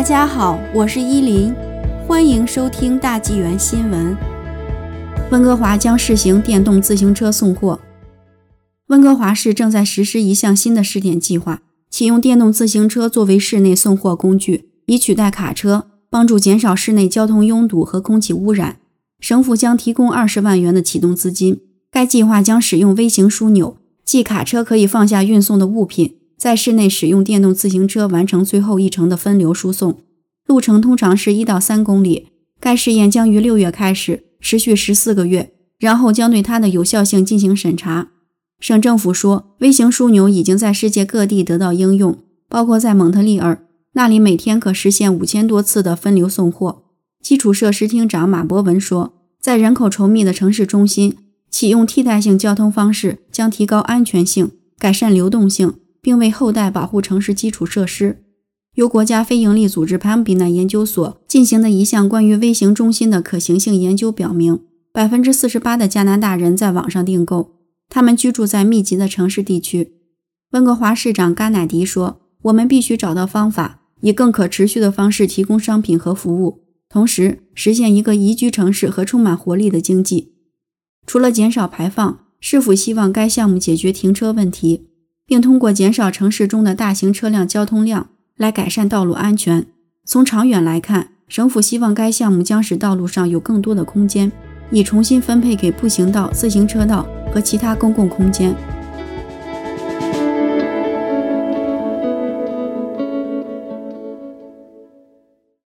大家好，我是依林，欢迎收听大纪元新闻。温哥华将试行电动自行车送货。温哥华市正在实施一项新的试点计划，启用电动自行车作为市内送货工具，以取代卡车，帮助减少市内交通拥堵和空气污染。省府将提供二十万元的启动资金。该计划将使用微型枢纽，即卡车可以放下运送的物品。在室内使用电动自行车完成最后一程的分流输送，路程通常是一到三公里。该试验将于六月开始，持续十四个月，然后将对它的有效性进行审查。省政府说，微型枢纽已经在世界各地得到应用，包括在蒙特利尔，那里每天可实现五千多次的分流送货。基础设施厅长马博文说，在人口稠密的城市中心，启用替代性交通方式将提高安全性，改善流动性。并为后代保护城市基础设施。由国家非营利组织潘比纳研究所进行的一项关于微型中心的可行性研究表明，百分之四十八的加拿大人在网上订购。他们居住在密集的城市地区。温哥华市长甘乃迪说：“我们必须找到方法，以更可持续的方式提供商品和服务，同时实现一个宜居城市和充满活力的经济。除了减少排放，是否希望该项目解决停车问题？”并通过减少城市中的大型车辆交通量来改善道路安全。从长远来看，省府希望该项目将使道路上有更多的空间，以重新分配给步行道、自行车道和其他公共空间。